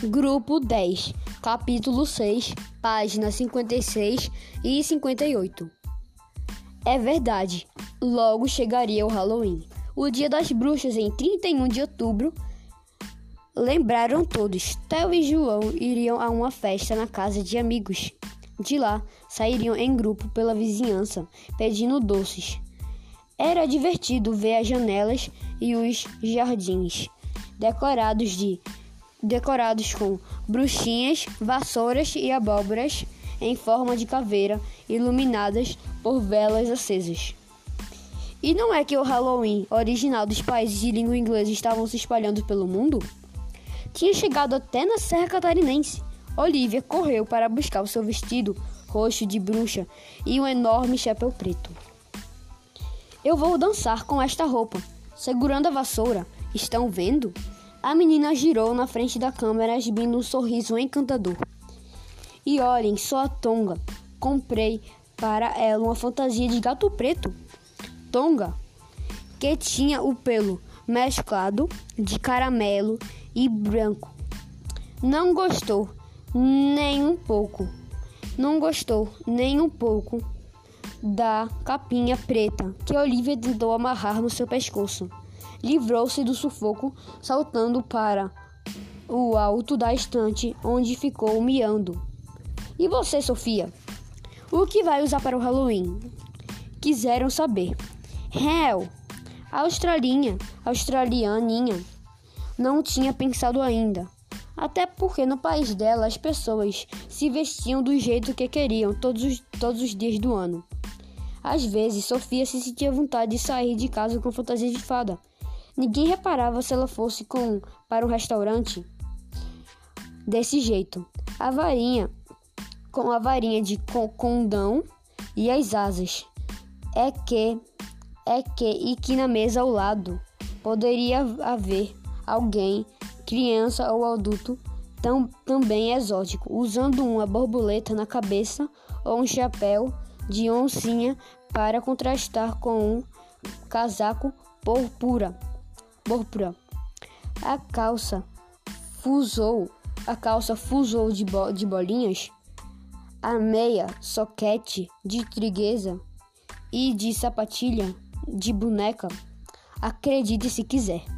Grupo 10, capítulo 6, páginas 56 e 58. É verdade, logo chegaria o Halloween. O dia das bruxas em 31 de outubro. Lembraram todos, Theo e João iriam a uma festa na casa de amigos. De lá, sairiam em grupo pela vizinhança, pedindo doces. Era divertido ver as janelas e os jardins decorados de decorados com bruxinhas, vassouras e abóboras em forma de caveira, iluminadas por velas acesas. E não é que o Halloween, original dos países de língua inglesa, estavam se espalhando pelo mundo? Tinha chegado até na Serra Catarinense. Olivia correu para buscar o seu vestido roxo de bruxa e um enorme chapéu preto. Eu vou dançar com esta roupa, segurando a vassoura. Estão vendo? A menina girou na frente da câmera, exibindo um sorriso encantador. E olhem só a Tonga. Comprei para ela uma fantasia de gato preto. Tonga, que tinha o pelo mesclado de caramelo e branco. Não gostou nem um pouco. Não gostou nem um pouco da capinha preta que Olivia tentou amarrar no seu pescoço. Livrou-se do sufoco, saltando para o alto da estante, onde ficou miando. E você, Sofia? O que vai usar para o Halloween? Quiseram saber. Hell, a australinha, australianinha, não tinha pensado ainda. Até porque no país dela as pessoas se vestiam do jeito que queriam todos os, todos os dias do ano. Às vezes, Sofia se sentia vontade de sair de casa com fantasia de fada. Ninguém reparava se ela fosse com para um restaurante. Desse jeito, a varinha com a varinha de condão e as asas. É que é que e que na mesa ao lado poderia haver alguém, criança ou adulto, tão, também exótico, usando uma borboleta na cabeça ou um chapéu de oncinha para contrastar com um casaco púrpura. Púrpura. A calça fusou, a calça fusou de, bo de bolinhas, a meia soquete de trigueza e de sapatilha de boneca. Acredite se quiser.